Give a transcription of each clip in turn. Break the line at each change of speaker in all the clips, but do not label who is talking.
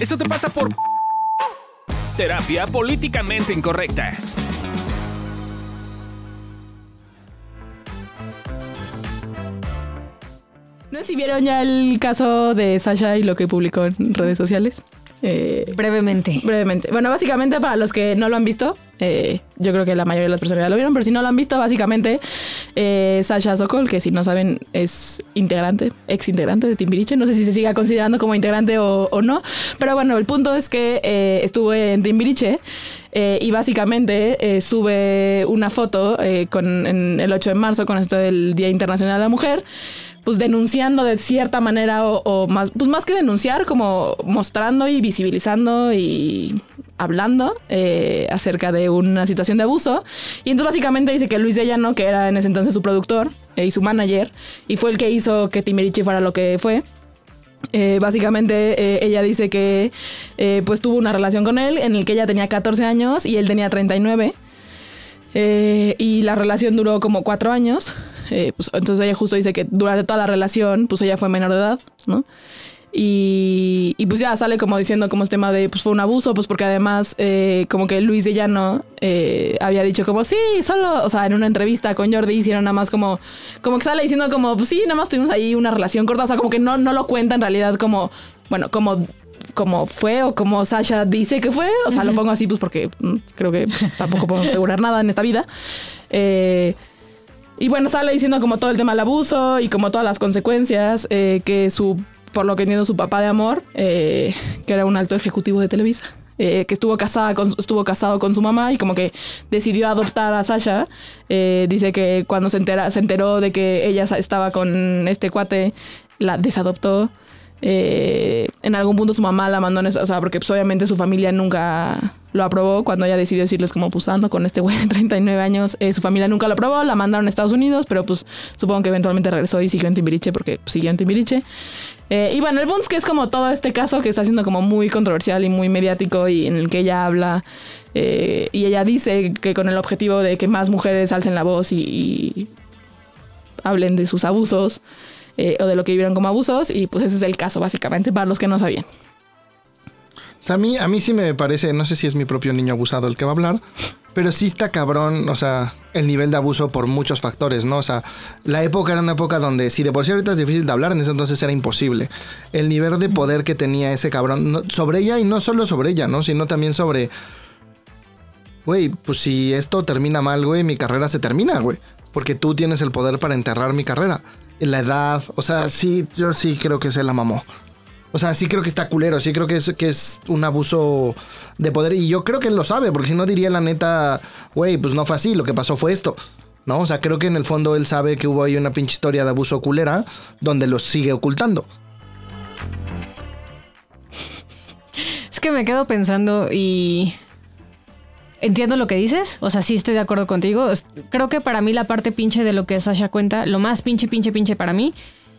Eso te pasa por terapia políticamente incorrecta.
No sé si vieron ya el caso de Sasha y lo que publicó en redes sociales.
Eh, brevemente.
Brevemente. Bueno, básicamente para los que no lo han visto, eh, yo creo que la mayoría de las personas ya lo vieron, pero si no lo han visto, básicamente eh, Sasha Sokol, que si no saben es integrante, ex integrante de Timbiriche, no sé si se siga considerando como integrante o, no, pero bueno, el punto es que eh, estuve en Timbiriche y básicamente sube una foto con, en el 8 de marzo con esto del Día Internacional de la Mujer pues denunciando de cierta manera o, más, pues más que denunciar, como mostrando y visibilizando y hablando eh, acerca de una situación de abuso. Y entonces básicamente dice que Luis de Llano, que era en ese entonces su productor eh, y su manager, y fue el que hizo que Timerichi fuera lo que fue. Eh, básicamente ella dice que pues tuvo una relación con él en el que ella tenía 14 años y él tenía 39. y la relación duró como cuatro años. Pues, entonces ella justo dice que durante toda la relación, pues ella fue menor de edad, ¿no? Y, y, pues ya sale como diciendo como es tema de pues fue un abuso, pues porque además eh, como que Luis de Llano eh, había dicho como sí, solo, o sea, en una entrevista con Jordi hicieron nada más como, como que sale diciendo como pues sí, nada más tuvimos ahí una relación corta, o sea, como que no, no lo cuenta en realidad como, bueno, como como fue o como Sasha dice que fue, o sea, lo pongo así pues porque mm, creo que pues, tampoco podemos asegurar nada en esta vida. Eh, y bueno, sale diciendo como todo el tema del abuso y como todas las consecuencias que su por lo que entiendo, su papá de amor, eh, que era un alto ejecutivo de Televisa. Eh, que estuvo casada con, estuvo casado con su mamá y como que decidió adoptar a Sasha. Eh, dice que cuando se, entera, se enteró de que ella estaba con este cuate, la desadoptó. en algún punto su mamá la mandó, o sea, porque pues, obviamente su familia nunca lo aprobó cuando ella decidió decirles como pusando con este güey de 39 años. Eh, su familia nunca lo aprobó, la mandaron a Estados Unidos, pero pues supongo que eventualmente regresó y siguió en Timbiriche porque siguió en Timbiriche. Eh, y bueno, el Bones que es como todo este caso que está siendo como muy controversial y muy mediático y en el que ella habla eh, y ella dice que con el objetivo de que más mujeres alcen la voz y, hablen de sus abusos o de lo que vivieron como abusos y pues ese es el caso básicamente para los que no sabían
a mí, a mí sí me parece, no sé si es mi propio niño abusado el que va a hablar, pero sí está cabrón, o sea, el nivel de abuso por muchos factores, ¿no? O sea, la época era una época donde si de por sí ahorita es difícil de hablar, en ese entonces era imposible. El nivel de poder que tenía ese cabrón sobre ella y no solo sobre ella, ¿no? Sino también sobre... Güey, pues si esto termina mal, güey, mi carrera se termina, güey. Porque tú tienes el poder para enterrar mi carrera. La edad, o sea, sí, yo sí creo que se la mamó. O sea, sí creo que está culero, sí creo que es, que es un abuso de poder. Y yo creo que él lo sabe, porque si no diría la neta, güey, pues no fue así, lo que pasó fue esto. ¿No? O sea, creo que en el fondo él sabe que hubo ahí una pinche historia de abuso culera donde lo sigue ocultando.
Es que me quedo pensando y entiendo lo que dices, o sea, sí estoy de acuerdo contigo. Creo que para mí la parte pinche de lo que Sasha cuenta, lo más pinche, pinche, pinche para mí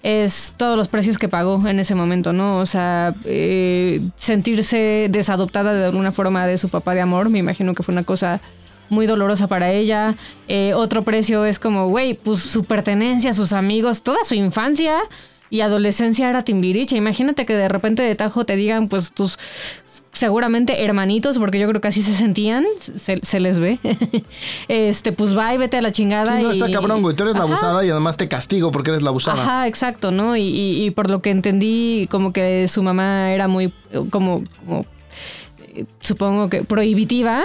es todos los precios que pagó en ese momento, ¿no? O sea, eh, sentirse desadoptada de alguna forma de su papá de amor, me imagino que fue una cosa muy dolorosa para ella. Eh, otro precio es como, güey, pues su pertenencia, sus amigos, toda su infancia y adolescencia era Timbiriche. Imagínate que de repente de tajo te digan, pues tus seguramente hermanitos, porque yo creo que así se sentían, se, les ve. este, pues va y vete a la chingada.
Sí, no, está cabrón, güey. Tú eres la abusada y además te castigo porque eres la abusada.
Ajá, exacto, ¿no? Y, y, por lo que entendí, como que su mamá era muy, como, como eh, supongo que prohibitiva.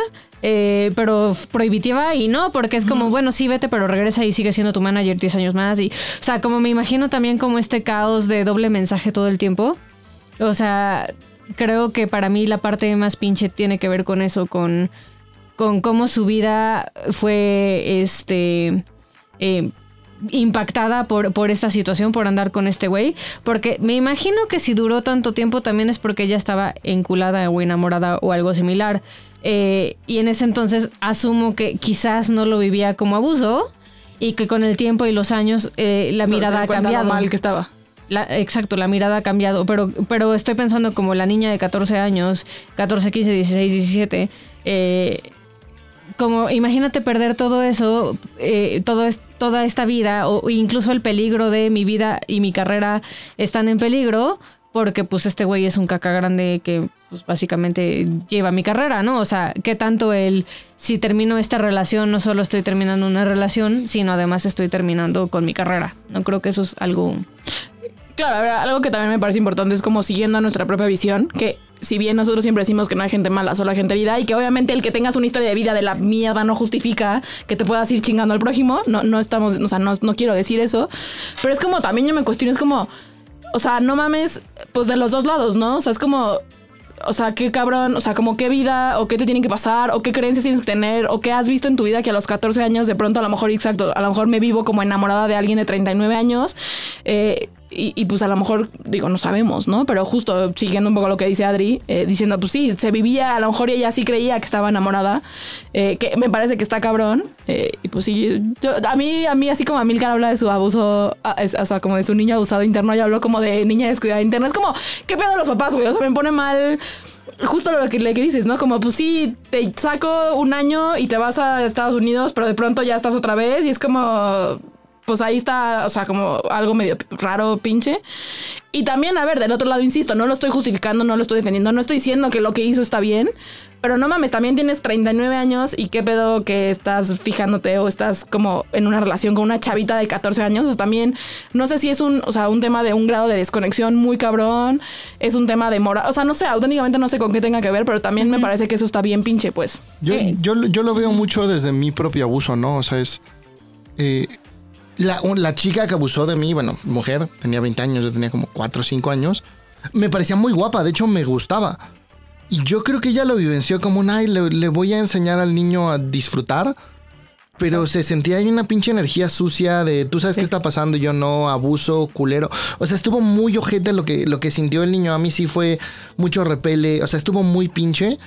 Eh, pero prohibitiva y no, porque es como, bueno, sí, vete, pero regresa y sigue siendo tu manager 10 años más. Y, o sea, como me imagino también como este caos de doble mensaje todo el tiempo. O sea, creo que para mí la parte más pinche tiene que ver con eso, con, con cómo su vida fue este eh, impactada por, por esta situación, por andar con este güey. Porque me imagino que si duró tanto tiempo también es porque ella estaba enculada o enamorada o algo similar. Eh, y en ese entonces asumo que quizás no lo vivía como abuso y que con el tiempo y los años eh, la mirada ha cambiado.
mal que estaba
exacto, la mirada ha cambiado, pero, pero estoy pensando como la niña de 14 años, 14, 15, 16, 17, como imagínate perder todo eso, eh, todo es, toda esta vida, o incluso el peligro de mi vida y mi carrera están en peligro porque pues este güey es un caca grande que pues básicamente lleva mi carrera, ¿no? O sea, ¿qué tanto el si termino esta relación no solo estoy terminando una relación, sino además estoy terminando con mi carrera? No creo que eso es algo
Claro, a ver, algo que también me parece importante es como siguiendo nuestra propia visión, que si bien nosotros siempre decimos que no hay gente mala, solo hay gente herida, y que obviamente el que tengas una historia de vida de la mierda no justifica que te puedas ir chingando al prójimo, no, no estamos, o sea, no, no quiero decir eso, pero es como también yo me cuestiono, es como, o sea, no mames, pues de los dos lados, ¿no? O sea, es como, o sea, qué cabrón, o sea, como qué vida, o qué te tienen que pasar, o qué creencias tienes que tener, o qué has visto en tu vida que a los 14 años de pronto a lo mejor, exacto, a lo mejor me vivo como enamorada de alguien de 39 años, eh, y, pues a lo mejor, digo, no sabemos, ¿no? Pero justo siguiendo un poco lo que dice Adri, eh, diciendo, pues sí, se vivía, a lo mejor ella sí creía que estaba enamorada, eh, que me parece que está cabrón. Eh, y pues sí, yo, a mí, a mí, así como a Milcar habla de su abuso, o sea, como de su niño abusado interno, yo hablo como de niña descuidada interna. Es como, ¿qué pedo los papás, güey? O sea, me pone mal justo lo que, que dices, ¿no? Como, pues sí, te saco un año y te vas a Estados Unidos, pero de pronto ya estás otra vez y es como, pues ahí está, o sea, como algo medio raro, pinche. Y también, a ver, del otro lado, insisto, no lo estoy justificando, no lo estoy defendiendo, no estoy diciendo que lo que hizo está bien, pero no mames, también tienes 39 años y qué pedo que estás fijándote o estás como en una relación con una chavita de 14 años. O sea, también, no sé si es un, o sea, un tema de un grado de desconexión muy cabrón, es un tema de moral, o sea, no sé, auténticamente no sé con qué tenga que ver, pero también me parece que eso está bien pinche, pues.
Yo,
Eh,
yo, yo lo veo mucho desde mi propio abuso, ¿no? O sea, es... eh, la, la chica que abusó de mí, bueno, mujer, tenía 20 años, yo tenía como 4 o 5 años, me parecía muy guapa, de hecho me gustaba. Y yo creo que ella lo vivenció como un, ay, le, le voy a enseñar al niño a disfrutar. Pero se sentía ahí una pinche energía sucia de tú sabes qué está pasando, yo no, abuso, culero. O sea, estuvo muy ojete lo que, lo que sintió el niño. A mí sí fue mucho repele. O sea, estuvo muy pinche.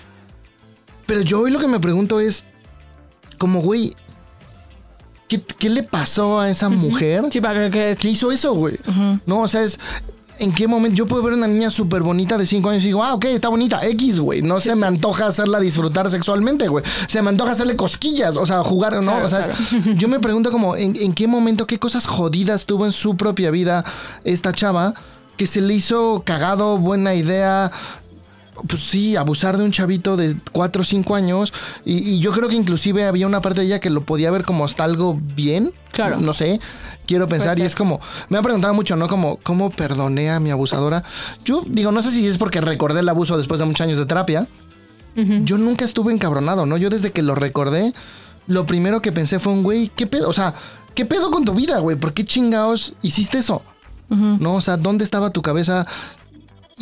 Pero yo hoy lo que me pregunto es, como, güey, ¿qué, qué le pasó a esa mujer?
Sí, para que...
¿Qué hizo eso, güey? No, o sea, es. ¿En qué momento? Yo puedo ver una niña súper bonita de 5 años y digo, ah, ok, está bonita, X, güey. No se me antoja hacerla disfrutar sexualmente, güey. Se me antoja hacerle cosquillas, o sea, jugar, ¿no?
Claro,
o sea, yo me pregunto como, ¿en, en qué momento, qué cosas jodidas tuvo en su propia vida esta chava que se le hizo cagado, buena idea, pues sí, abusar de un chavito de 4 o 5 años. Y, y yo creo que inclusive había una parte de ella que lo podía ver como hasta algo bien.
Claro.
No sé. Quiero pensar. Y es como. Me ha preguntado mucho, ¿no? Como, ¿cómo perdoné a mi abusadora? Yo digo, no sé si es porque recordé el abuso después de muchos años de terapia. Yo nunca estuve encabronado, ¿no? Yo desde que lo recordé, lo primero que pensé fue un güey, ¿qué pedo? O sea, ¿qué pedo con tu vida, güey? ¿Por qué chingados hiciste eso? ¿No? O sea, ¿dónde estaba tu cabeza?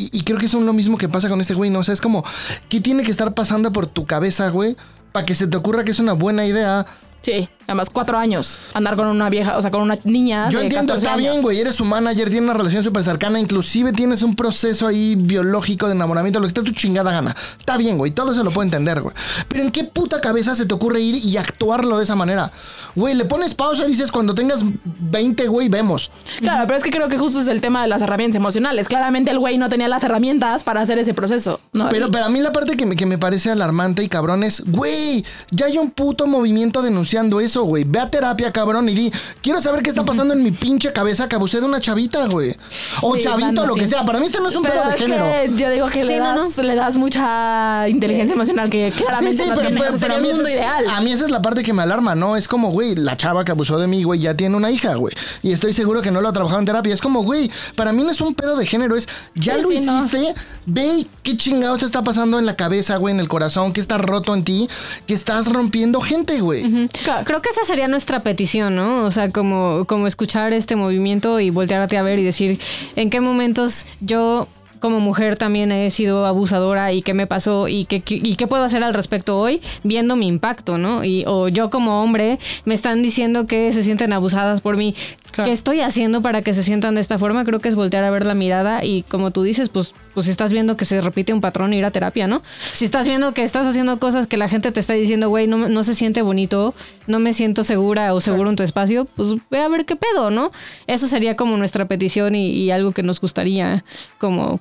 Y, creo que es lo mismo que pasa con este güey, ¿no? O sea, es como, ¿qué tiene que estar pasando por tu cabeza, güey? Para que se te ocurra que es una buena idea.
Sí, además cuatro años. Andar con una vieja, o sea, con una niña.
Yo
de
entiendo,
14
está
años.
bien, güey. Eres su manager, tienes una relación súper cercana, inclusive tienes un proceso ahí biológico de enamoramiento, lo que esté tu chingada gana. Está bien, güey. Todo eso lo puedo entender, güey. Pero ¿en qué puta cabeza se te ocurre ir y actuarlo de esa manera? Güey, le pones pausa y dices, cuando tengas 20, güey, vemos.
Claro, pero es que creo que justo es el tema de las herramientas emocionales. Claramente el güey no tenía las herramientas para hacer ese proceso. ¿no?
Pero, pero a mí la parte que me, que me parece alarmante y cabrón es, güey, ya hay un puto movimiento denunciando eso, güey. Ve a terapia, cabrón, y di, quiero saber qué está pasando en mi pinche cabeza que abusé de una chavita, güey. O
Sí,
chavito, lo que sea. Para mí este no es un
Pero
pedo de
es
género.
que yo digo que
Sí,
le,
no,
das, le das mucha inteligencia emocional que claramente no tiene. Eso sería
a mí
mundo
es-
ideal.
A mí esa es la parte que me alarma, ¿no? Es como, güey, la chava que abusó de mí, güey, ya tiene una hija, güey. Y estoy seguro que no lo ha trabajado en terapia. Es como, güey, para mí no es un pedo de género, es, ya
Sí,
lo
sí, no.
hiciste, ve qué chingados te está pasando en la cabeza, güey, en el corazón, que está roto en ti, que estás rompiendo gente, güey.
Creo que esa sería nuestra petición, ¿no? O sea, como, como escuchar este movimiento y voltearte a ver y decir en qué momentos yo como mujer también he sido abusadora y qué me pasó y qué, y qué puedo hacer al respecto hoy viendo mi impacto, ¿no? Y, o yo como hombre me están diciendo que se sienten abusadas por mí.
Claro.
¿Qué estoy haciendo para que se sientan de esta forma? Creo que es voltear a ver la mirada y como tú dices, pues, pues si estás viendo que se repite un patrón, ir a terapia, ¿no? Si estás viendo que estás haciendo cosas que la gente te está diciendo, güey, no, no se siente bonito, no me siento segura o seguro en tu espacio, pues ve a ver qué pedo, ¿no? Eso sería como nuestra petición y, y algo que nos gustaría como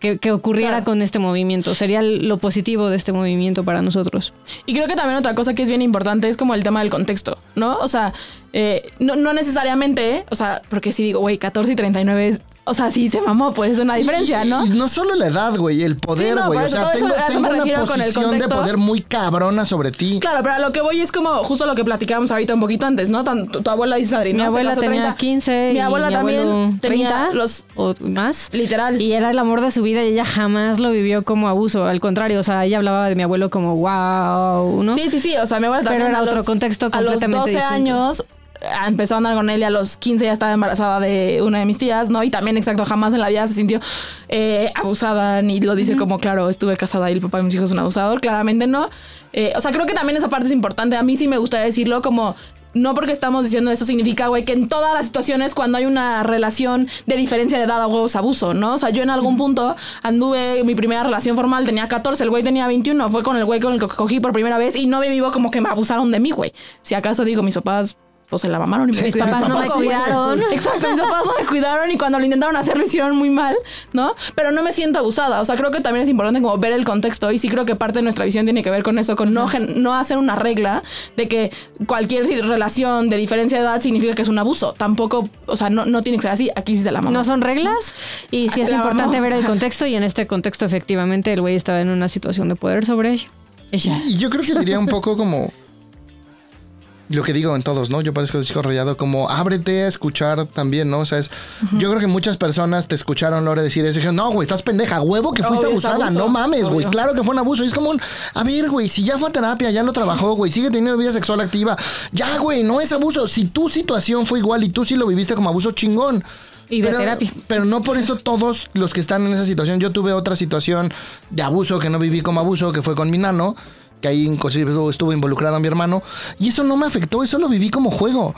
que, que ocurriera
Claro.
con este movimiento. Sería lo positivo de este movimiento para nosotros.
Y creo que también otra cosa que es bien importante es como el tema del contexto, ¿no? O sea, eh, no, no necesariamente, o sea, porque si digo, güey, 14 y 39 es- o sea, sí se mamó, pues es una diferencia, ¿no?
Y no solo la edad, güey, el
Sí,
poder,
no,
güey. o sea,
eso-
tengo,
eso
tengo
me
una
refiero con el
posición de poder muy cabrona sobre ti.
Claro, pero a lo que voy es como justo lo que platicábamos ahorita un poquito antes, ¿no? Tan- tu, tu abuela dice Adri,
Mi abuela tenía
30.
15
Mi abuela
mi
también tenía
30
los
o más.
literal.
Y era el amor de su vida y ella jamás lo vivió como abuso. Al contrario, o sea, ella hablaba de mi abuelo como wow, ¿no?
Sí, sí, sí. O sea, mi abuela
Pero
también.
era
a
otro
los-
contexto
A los
completamente
12
distinto.
años empezó a andar con él y a los 15 ya estaba embarazada de una de mis tías, ¿no? Y también, exacto, jamás en la vida se sintió eh, abusada ni lo dice como, claro, estuve casada y el papá de mis hijos es un abusador. Claramente no. Eh, o sea, creo que también esa parte es importante. A mí sí me gustaría decirlo como. No porque estamos diciendo eso significa, güey, que en todas las situaciones cuando hay una relación de diferencia de edad a huevos abuso, ¿no? O sea, yo en algún punto anduve, mi primera relación formal tenía 14, el güey tenía 21, fue con el güey con el que cogí por primera vez y no me vivo como que me abusaron de mí, güey. Si acaso digo, mis papás pues se la mamaron y me
Mis papás no me cuidaron.
Exacto, mis papás no me cuidaron y cuando lo intentaron hacer lo hicieron muy mal, ¿no? Pero no me siento abusada. O sea, creo que también es importante como ver el contexto y sí creo que parte de nuestra visión tiene que ver con eso, con no, gen- no hacer una regla de que cualquier relación de diferencia de edad significa que es un abuso. Tampoco, o sea, no, no tiene que ser así. Aquí sí se la mamó.
No son reglas y sí es importante
vamos.
ver el contexto y en este contexto efectivamente el güey estaba en una situación de poder sobre ella. Ella.
Y yo creo que diría un poco como lo que digo en todos, ¿no? Yo parezco chico rayado, como ábrete a escuchar también, ¿no? O sea, es, yo creo que muchas personas te escucharon Lore decir eso y dijeron, no, güey, estás pendeja, huevo que fuiste
Obvio,
abusada, no mames, güey, claro que fue un abuso. Y es como un, a ver, güey, si ya fue a terapia, ya lo trabajó, güey, sigue teniendo vida sexual activa, ya, güey, no es abuso. Si tu situación fue igual y tú sí lo viviste como abuso, chingón.
Y
pero,
terapia.
pero no por eso todos los que están en esa situación. Yo tuve otra situación de abuso que no viví como abuso, que fue con mi nano, que ahí inclusive estuvo- involucrado mi hermano. Y eso no me afectó, eso lo viví como juego.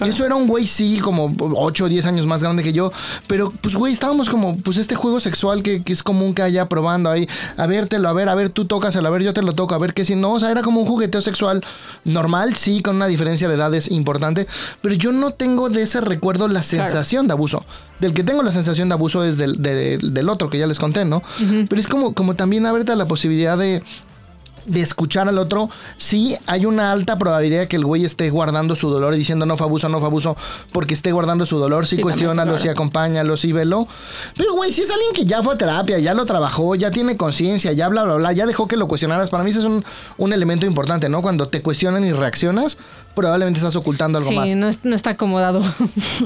Eso era un güey, sí, como 8 o 10 años más grande que yo. Pero, pues, güey, estábamos como, pues, este juego sexual que, que es común que haya probando ahí. A vértelo, a ver, a ver, tú tócaselo, a ver, yo te lo toco, a ver qué si no. O sea, era como un jugueteo sexual normal, sí, con una diferencia de edades importante. Pero yo no tengo de ese recuerdo la sensación de abuso. Del que tengo la sensación de abuso es del, del- del otro que ya les conté, ¿no? Pero es como, como también abrirte a la posibilidad de de escuchar al otro, sí hay una alta probabilidad que el güey esté guardando su dolor y diciendo no fue abuso, no fue abuso, porque esté guardando su dolor, sí,
Sí,
cuestiónalo,
claro.
sí acompáñalo, sí velo. Pero güey, si es alguien que ya fue a terapia, ya lo trabajó, ya tiene conciencia, ya bla, bla, bla, ya dejó que lo cuestionaras, para mí ese es un, un elemento importante, ¿no? Cuando te cuestionan y reaccionas, probablemente estás ocultando algo
Sí,
más.
no, es- no está acomodado.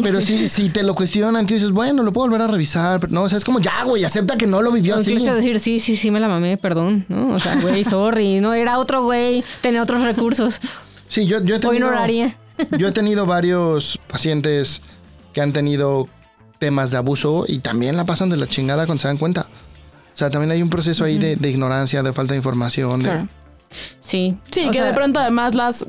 Pero si, si te lo cuestionan, tú dices, bueno, lo puedo volver a revisar, pero no, o sea, es como ya, güey, acepta que no lo vivió así.
incluso decir, sí, sí, sí me la mamé, perdón, ¿no? O sea, güey, sorry, no, era otro güey, tenía otros recursos.
Sí, yo, yo he
Hoy
tenido,
no lo haría.
yo he tenido varios pacientes que han tenido temas de abuso y también la pasan de la chingada cuando se dan cuenta. O sea, también hay un proceso ahí de, de ignorancia, de falta de información. de-
Claro.
Sí.
Sí,
O
que
sea,
de pronto además las,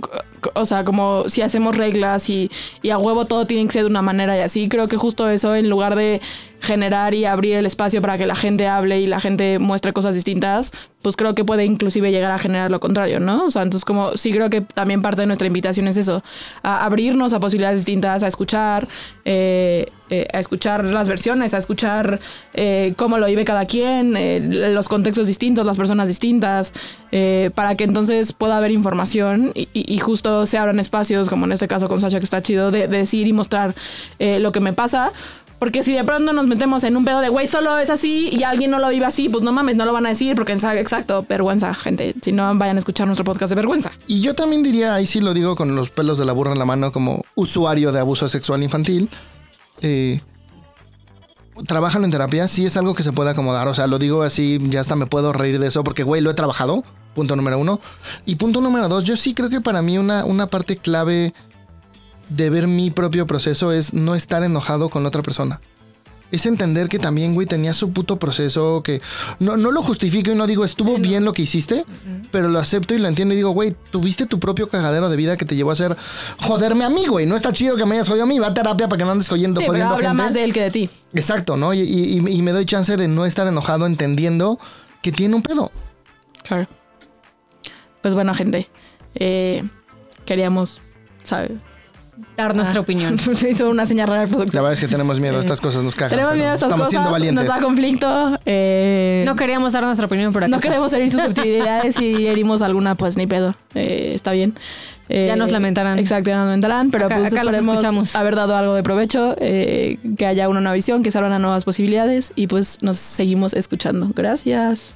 o sea, como si hacemos reglas y, y a huevo todo tiene que ser de una manera y así, creo que justo eso en lugar de generar y abrir el espacio para que la gente hable y la gente muestre cosas distintas, pues creo que puede inclusive llegar a generar lo contrario, ¿no? O sea, entonces como sí creo que también parte de nuestra invitación es eso, a abrirnos a posibilidades distintas, a escuchar, eh, eh, a escuchar las versiones, a escuchar eh, cómo lo vive cada quien, los contextos distintos, las personas distintas, para que entonces pueda haber información y, justo se abran espacios, como en este caso con Sasha, que está chido, de, de decir y mostrar lo que me pasa. Porque si de pronto nos metemos en un pedo de, güey, solo es así y alguien no lo vive así, pues no mames, no lo van a decir porque, exacto, vergüenza, gente. Si no, vayan a escuchar nuestro podcast de vergüenza.
Y yo también diría, ahí sí lo digo con los pelos de la burra en la mano, como usuario de abuso sexual infantil. Eh, en terapia, sí es algo que se puede acomodar. O sea, lo digo así, ya hasta me puedo reír de eso, porque, güey, lo he trabajado. Punto número uno. Y punto número dos, yo sí creo que para mí una, una parte clave de ver mi propio proceso es no estar enojado con la otra persona. Es entender que también, güey, tenía su puto proceso, que no, no lo justifico y no digo, estuvo bien lo que hiciste, pero lo acepto y lo entiendo y digo, güey, tuviste tu propio cagadero de vida que te llevó a ser joderme a mí, güey. No está chido que me hayas jodido a mí, va a terapia para que no andes jodiendo,
Sí, pero
jodiendo
habla
gente.
más de él que de ti.
Exacto, ¿no? Y, y- y- y me doy chance de no estar enojado entendiendo que tiene un pedo.
Claro. Pues bueno, gente, eh, queríamos, ¿sabes?
Dar nuestra
Ah.
opinión.
Se hizo una señal rara al
La
productor.
verdad es que tenemos miedo, estas cosas nos cagan.
Tenemos miedo a estas
estamos siendo valientes.
nos da conflicto. eh,
No queríamos dar nuestra opinión, pero aquí
no
está.
queremos herir susceptibilidades. Si herimos alguna, pues ni pedo. eh, está bien. Eh,
Ya nos lamentarán.
Exacto, ya nos lamentarán, pero
Acá-
pues
acá los
esperemos
escuchamos.
haber dado algo de provecho, eh, que haya una nueva visión, que se abran a nuevas posibilidades y pues nos seguimos escuchando. Gracias.